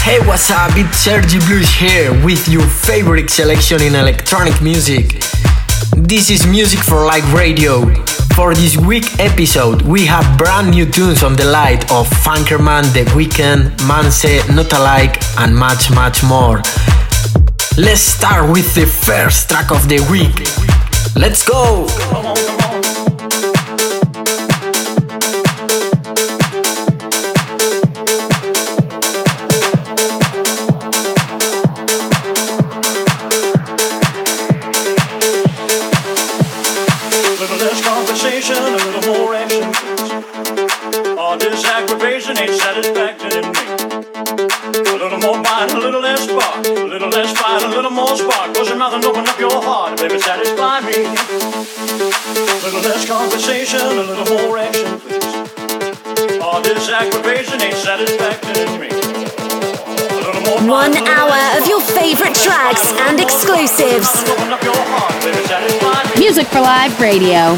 Hey, what's up? It's Sergi Blues here with your favorite selection in electronic music. This is Music for Live Radio. For this week episode, we have brand new tunes on the light of Funkerman, The Weeknd, Manse, Not Alike, and much, much more. Let's start with the first track of the week. Let's go! Tracks and exclusives. Music for Live Radio.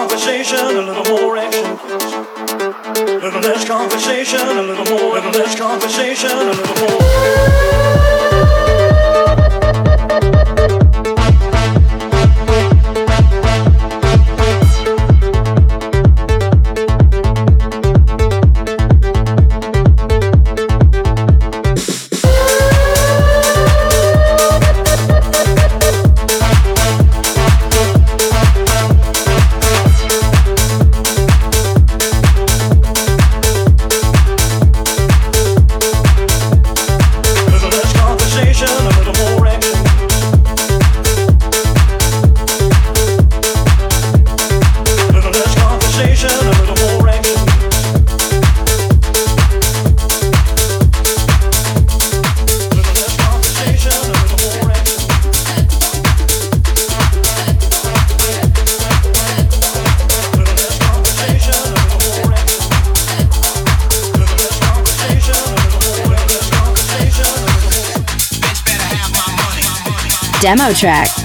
conversation, a little more action. a Little less conversation, a little more, little less conversation, a little more. Track.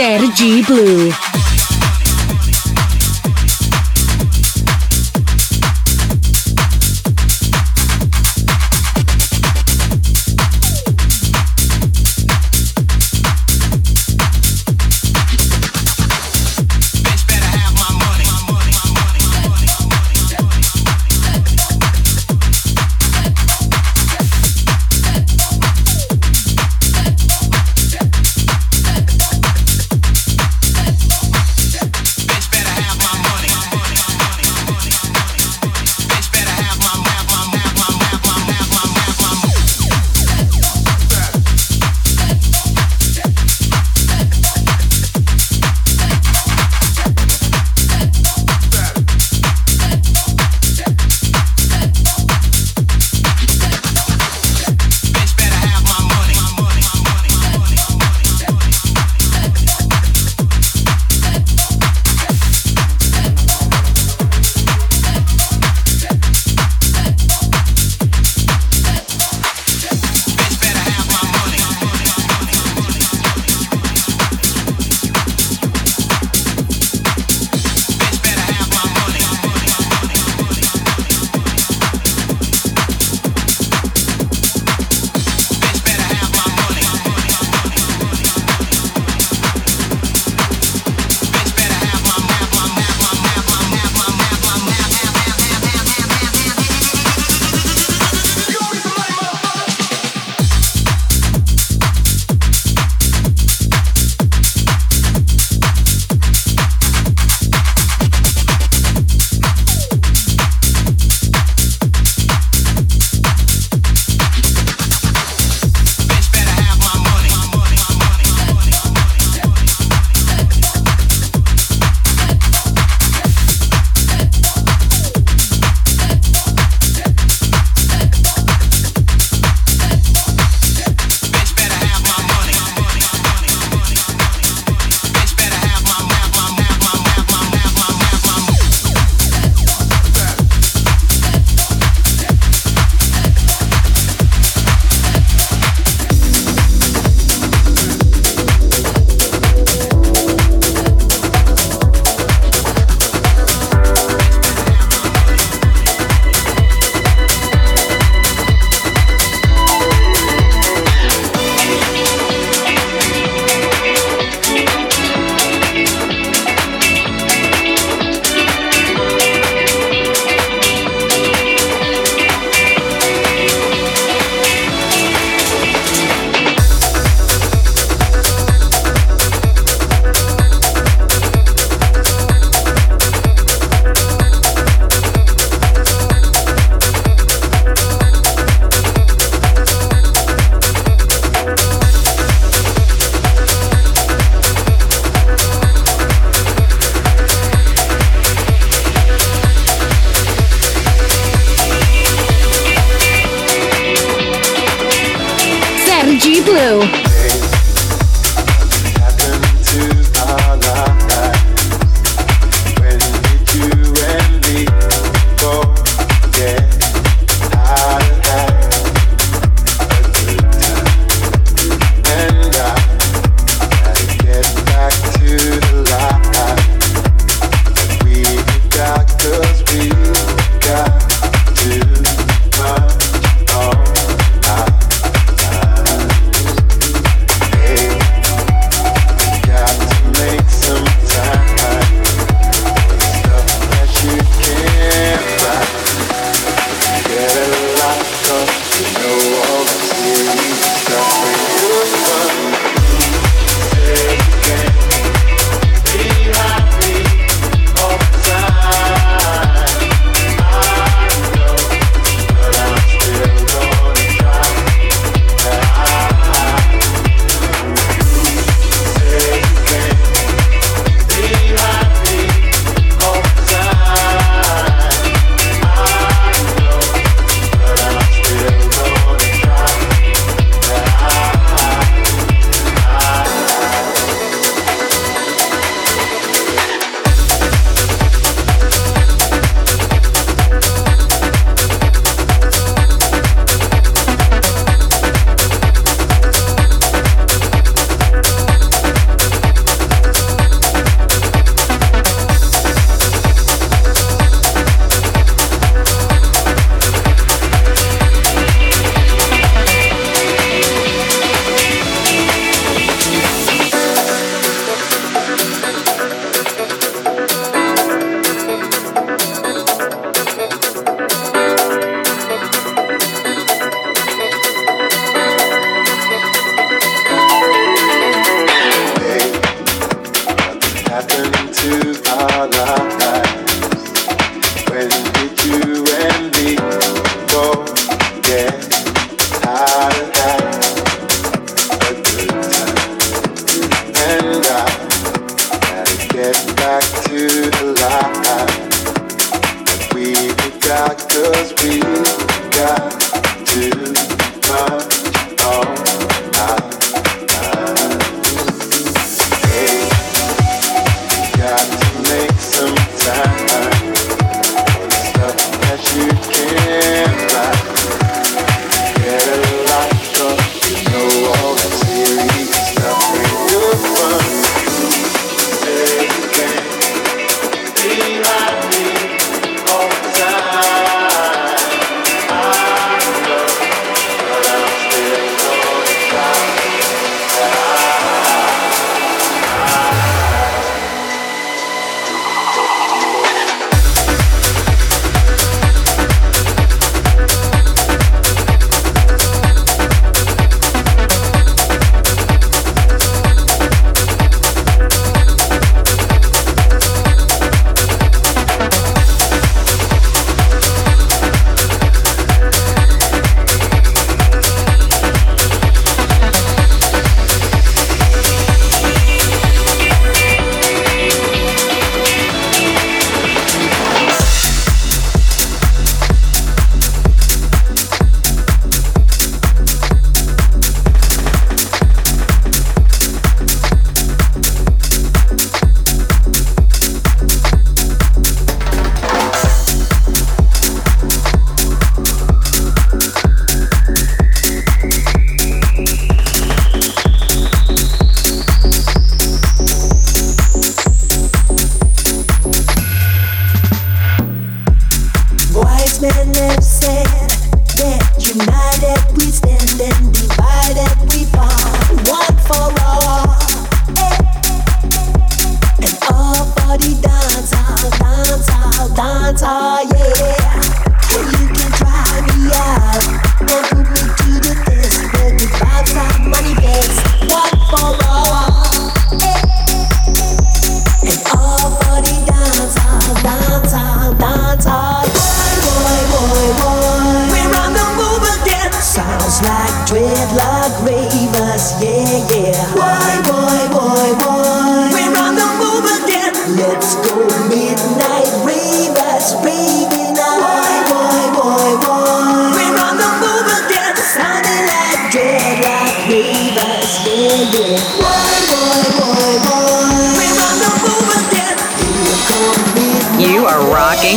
Sergi Blue.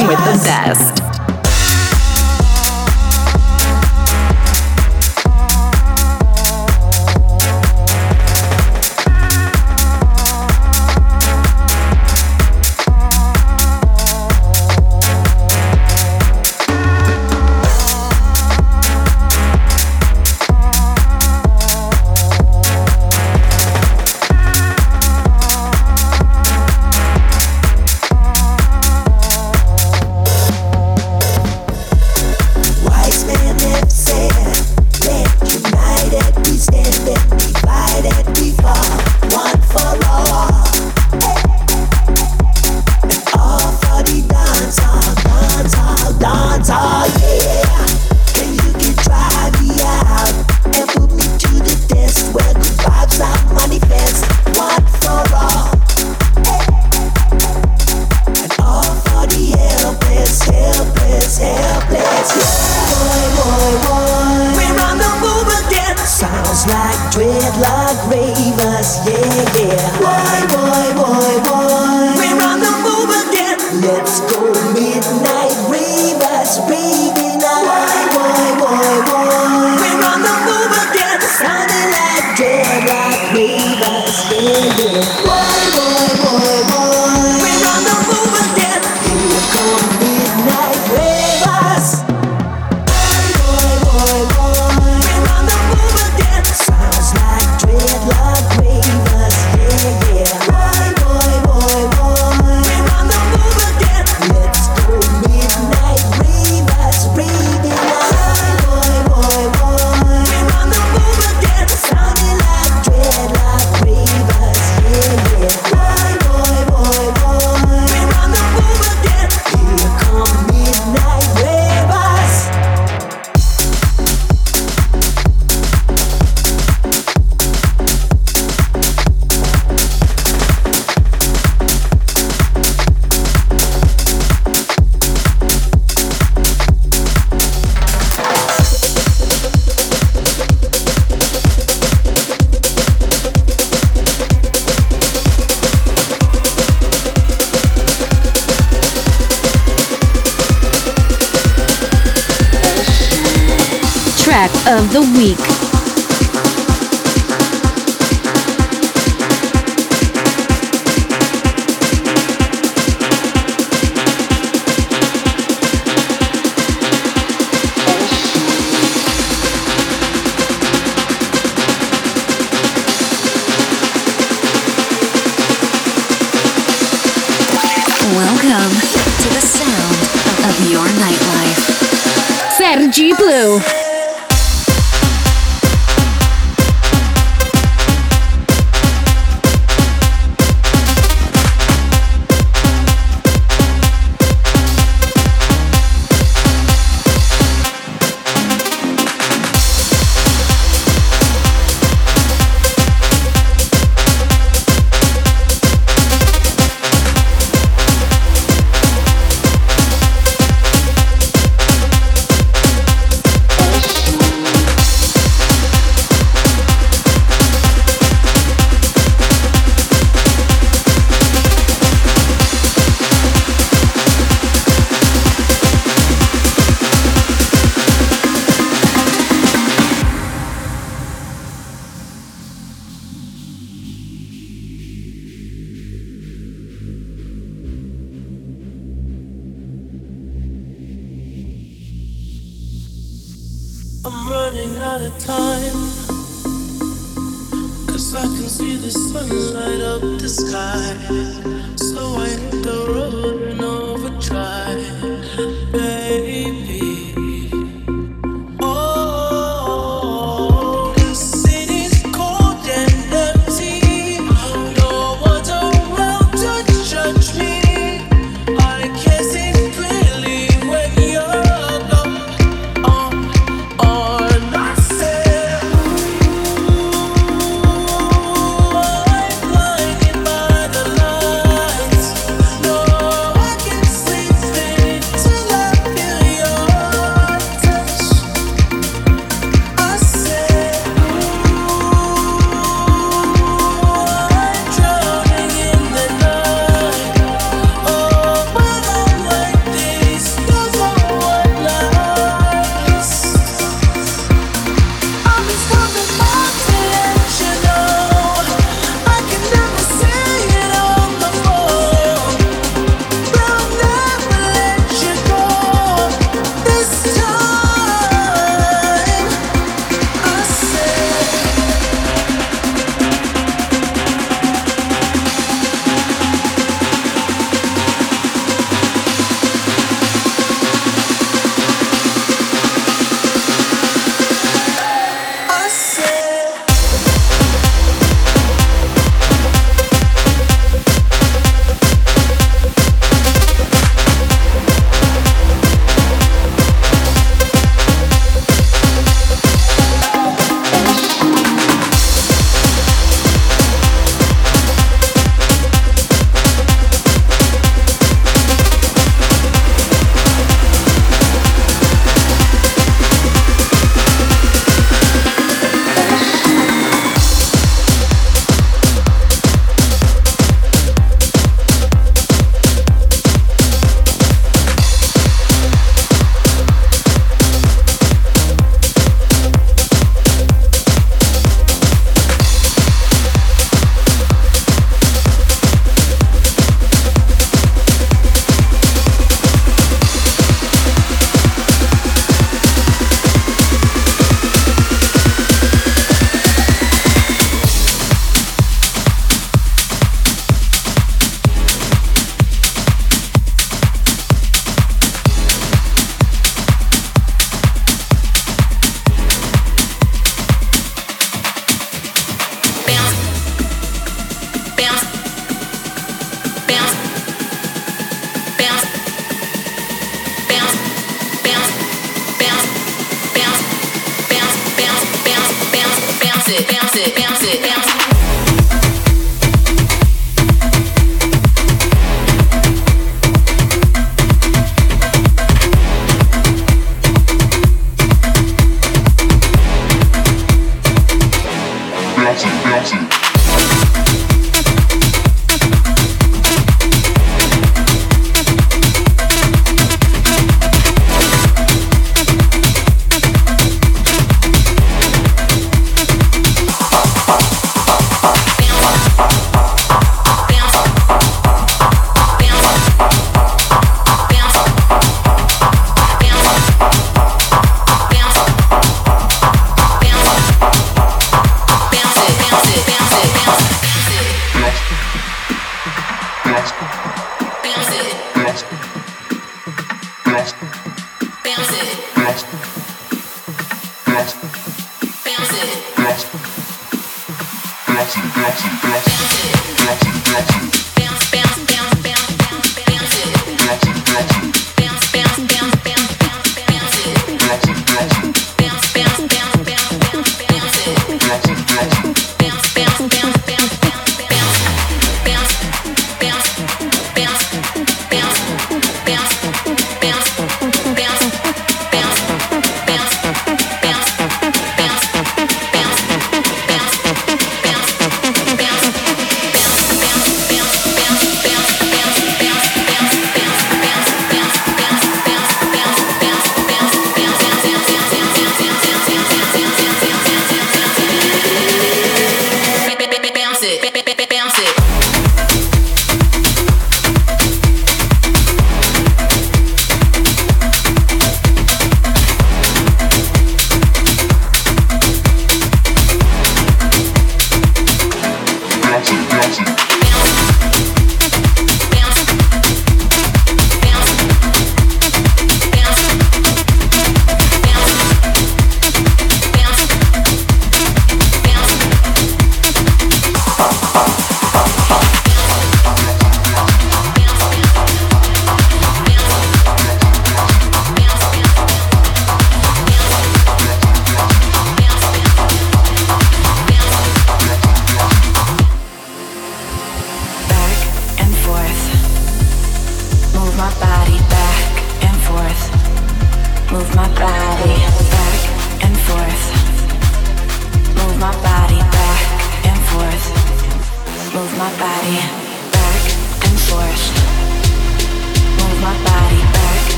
With the best. Ravers, it, bounce it, bounce it, bounce it.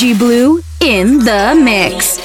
Sergi Blue in the mix.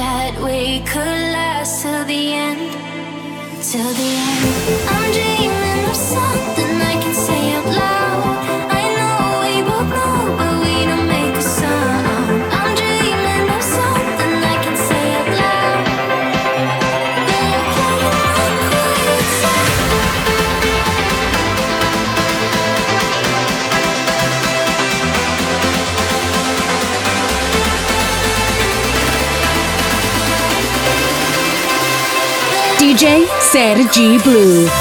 that we could last till the end, till the end. Sergi Blue.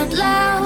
out loud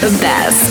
the best.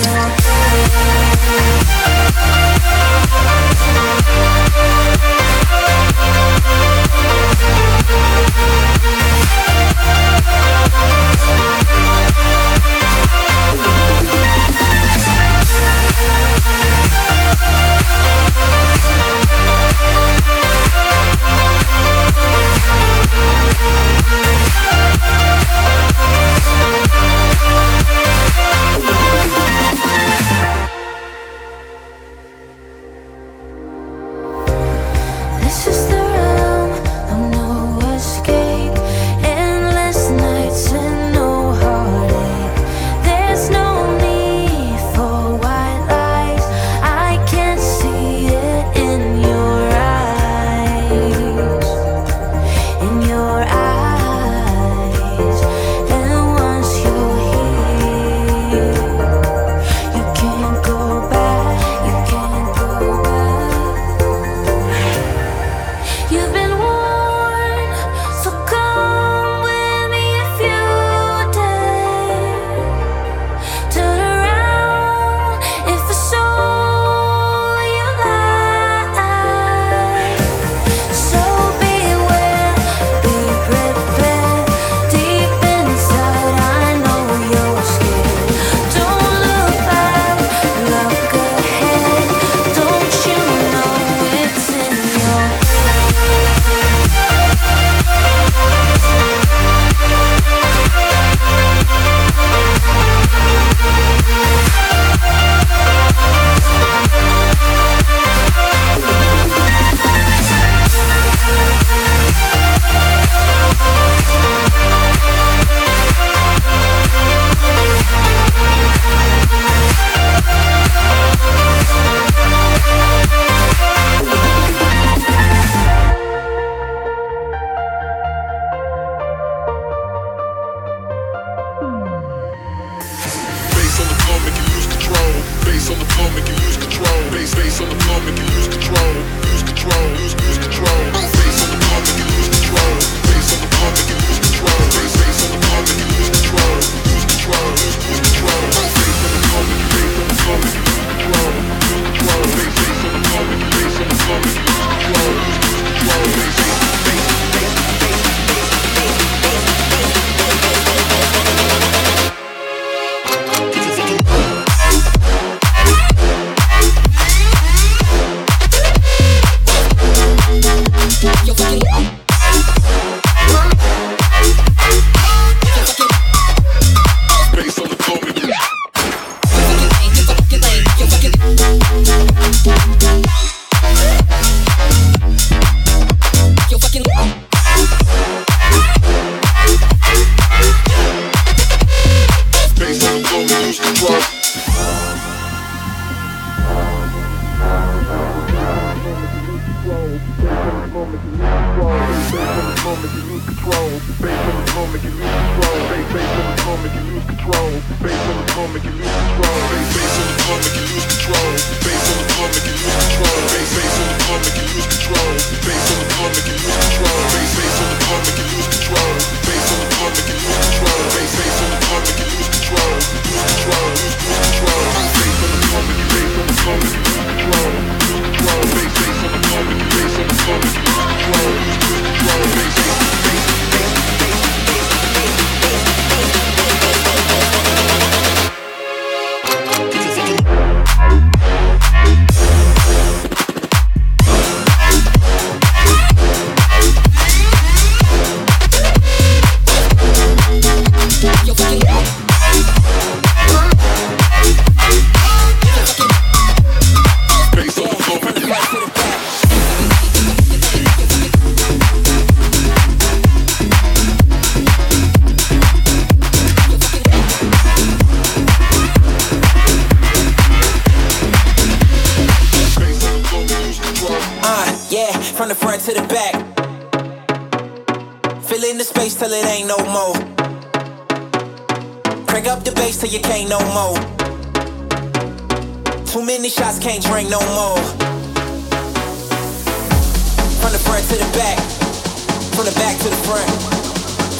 To the back,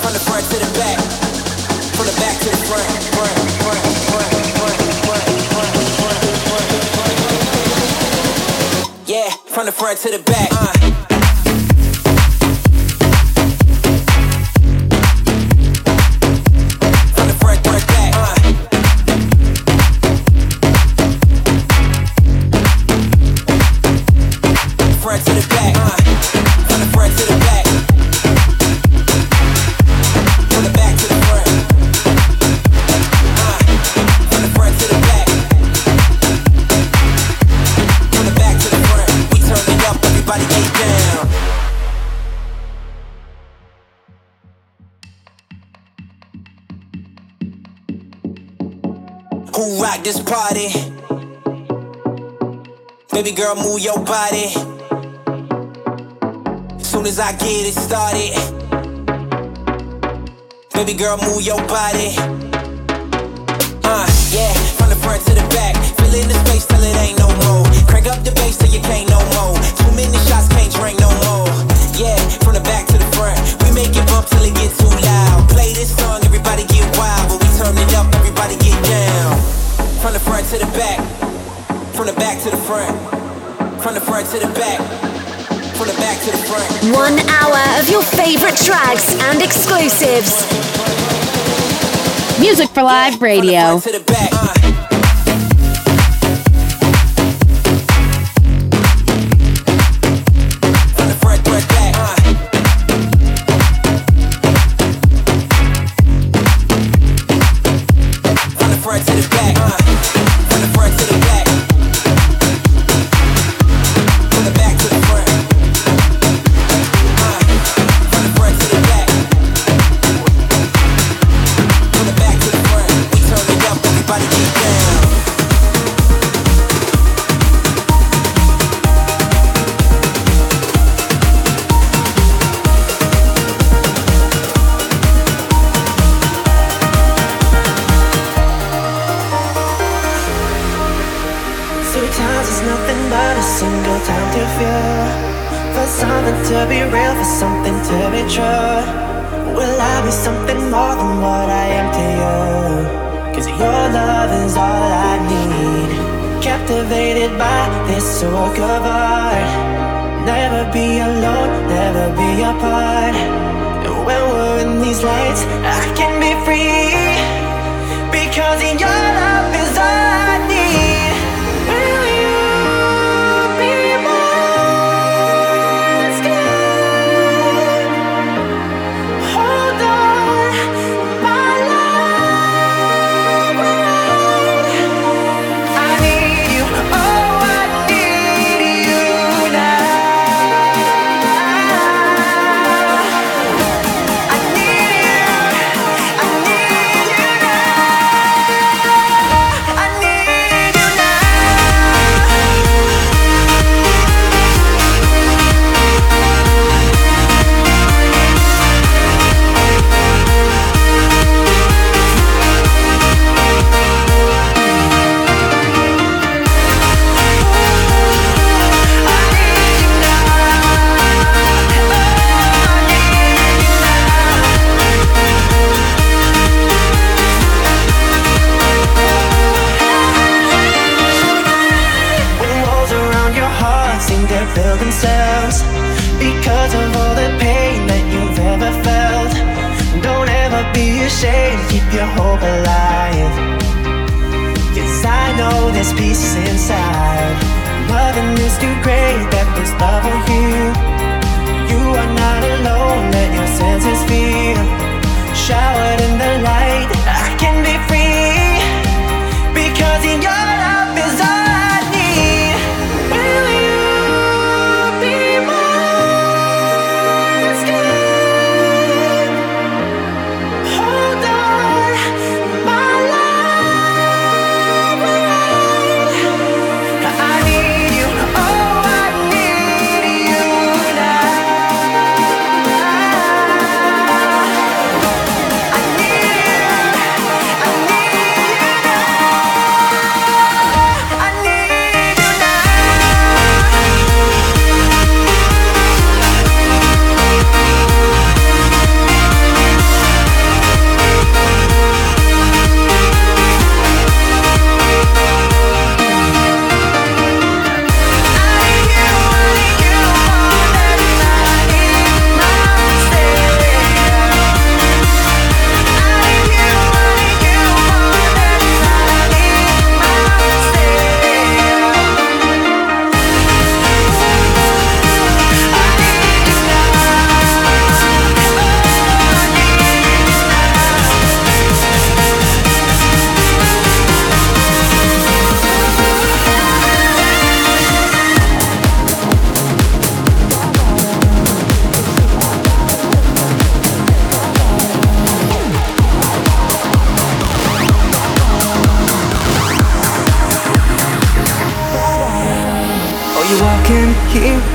from the back to the front, from the front to the back, From the back to the front, front, front, front, front, front, front, front, front, front. Yeah, from the front to the back. Uh. From the Baby girl, move your body. Soon as I get it started. Baby girl, move your body. Uh, yeah, from the front to the back. Fill in the space till it ain't no more. Crank up the bass till you can't no more. Too many shots, can't drink no more. Yeah, from the back to the front. We make it bump till it get too loud. Play this song, everybody get wild. But we turn it up, everybody get down. From the front to the back. From the back to the front. From the front to the back. From the back to the front. One hour of your favorite tracks and exclusives. Music for Live Radio.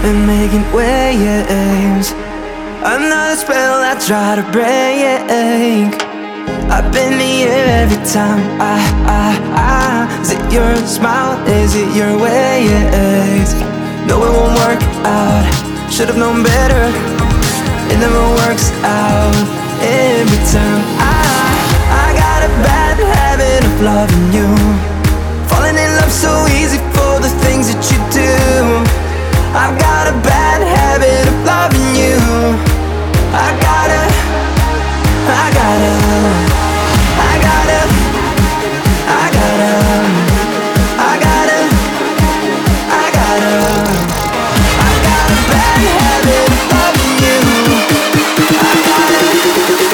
And making waves? Another spell I try to break. In the air every time I, I, I. Is it your smile? Is it your ways? No, it won't work out. Should've known better. It never works out every time. I, I got a bad habit of loving you. Falling in love so easy for the things that you do. I've got a bad habit of loving you. I gotta, I gotta, I gotta, I gotta, I gotta, I gotta, I got a bad habit of loving you. I.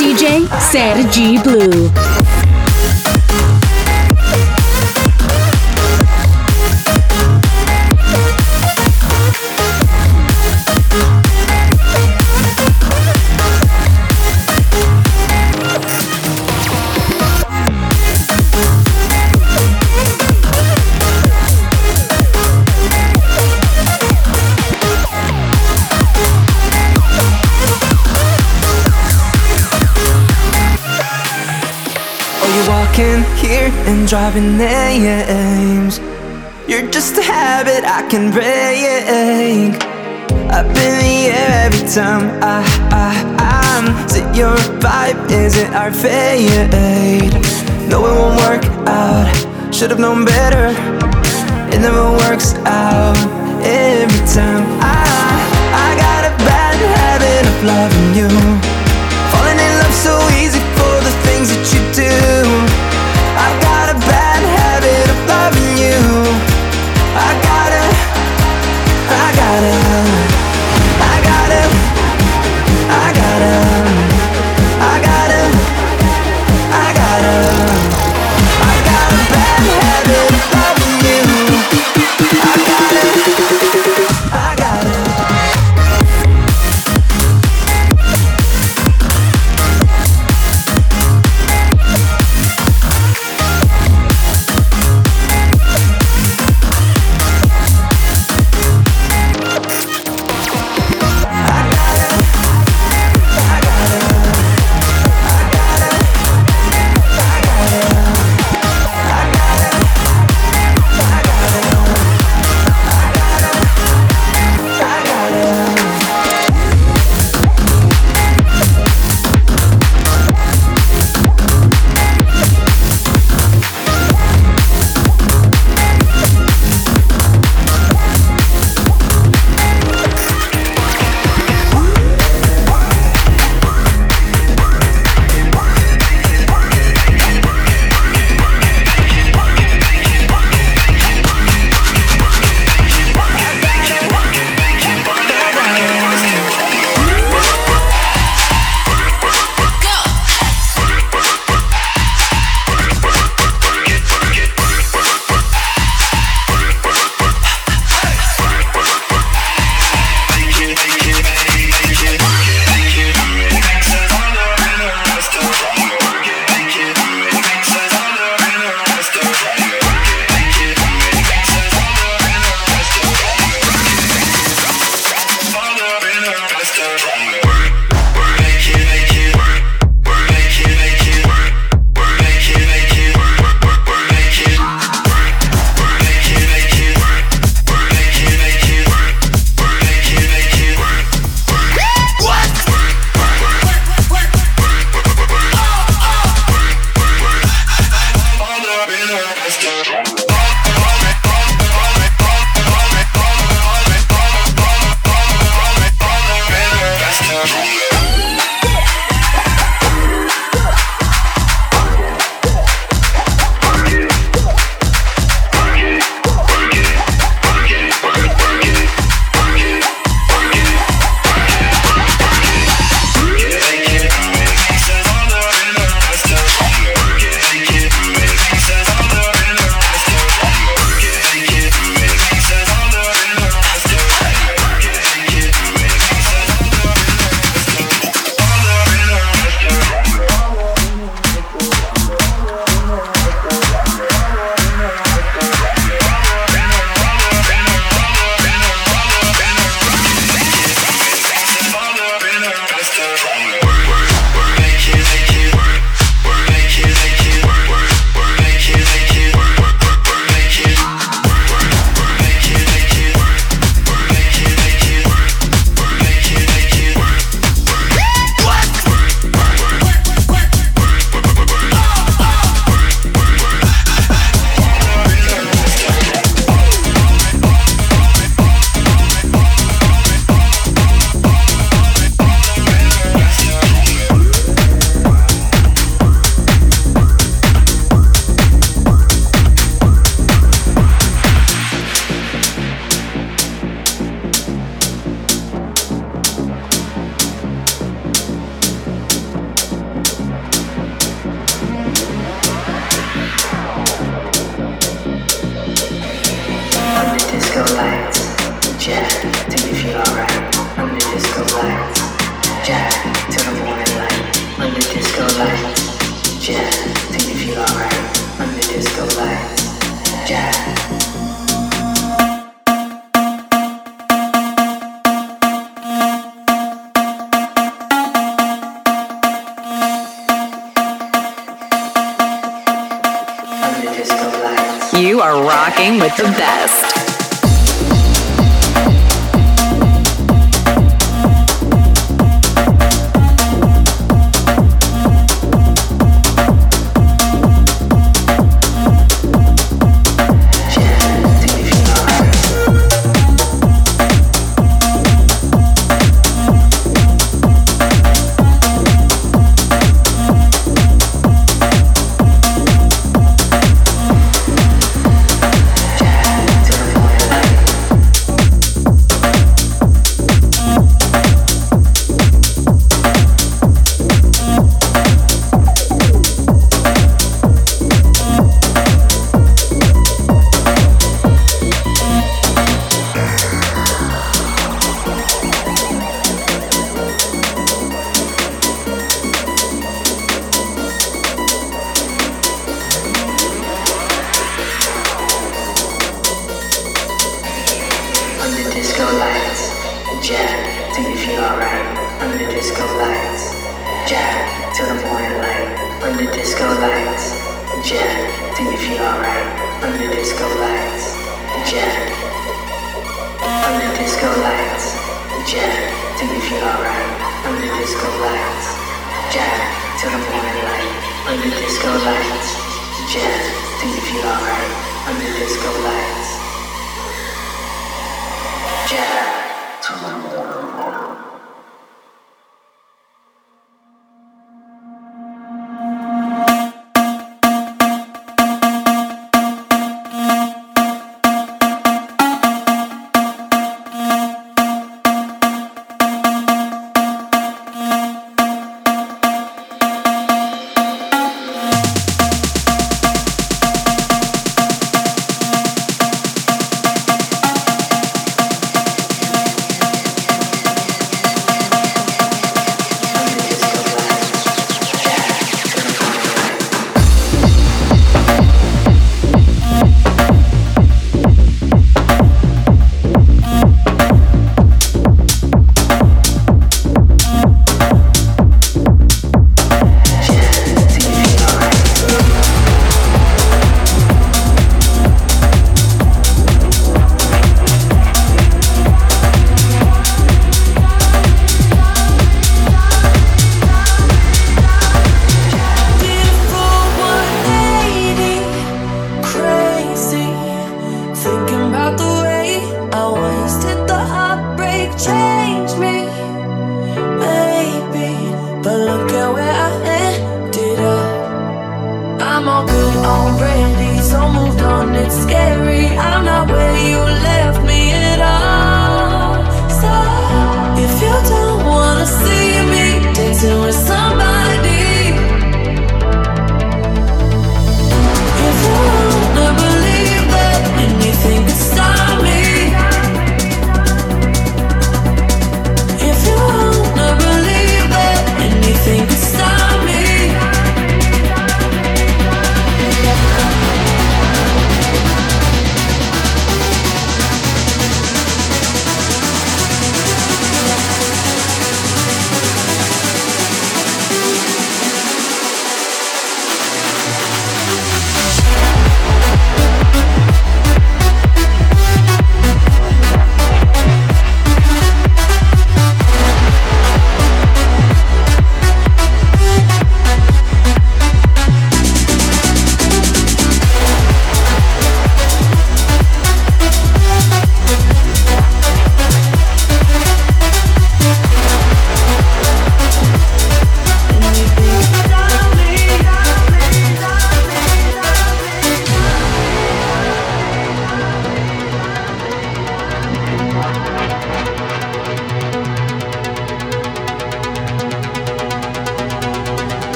DJ Sergi Blue. Driving names. You're just a habit I can break. Up in the air every time I, I, I'm. Is it your vibe? Is it our fate? No, it won't work out. Should've known better. It never works out every time. I, I got a bad habit of loving you.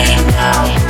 me now